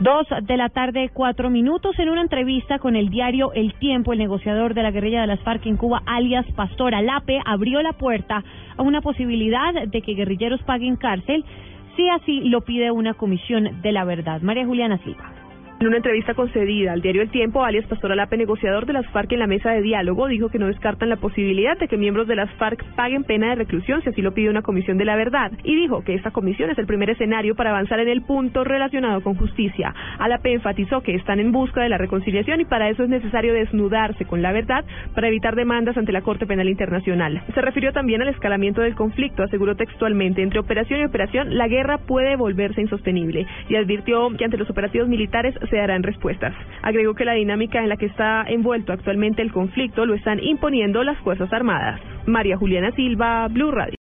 Dos de la tarde, cuatro minutos. En una entrevista con el diario El Tiempo, el negociador de la guerrilla de las FARC en Cuba, alias Pastor Alape, abrió la puerta a una posibilidad de que guerrilleros paguen cárcel si así lo pide una comisión de la verdad. María Juliana Silva. En una entrevista concedida al diario El Tiempo, alias Pastor Alape, negociador de las FARC en la mesa de diálogo, dijo que no descartan la posibilidad de que miembros de las FARC paguen pena de reclusión si así lo pide una comisión de la verdad, y dijo que esta comisión es el primer escenario para avanzar en el punto relacionado con justicia. Alape enfatizó que están en busca de la reconciliación y para eso es necesario desnudarse con la verdad para evitar demandas ante la Corte Penal Internacional. Se refirió también al escalamiento del conflicto, aseguró textualmente, entre operación y operación, la guerra puede volverse insostenible, y advirtió que ante los operativos militares se darán respuestas. Agregó que la dinámica en la que está envuelto actualmente el conflicto lo están imponiendo las Fuerzas Armadas. María Juliana Silva, Blue Radio.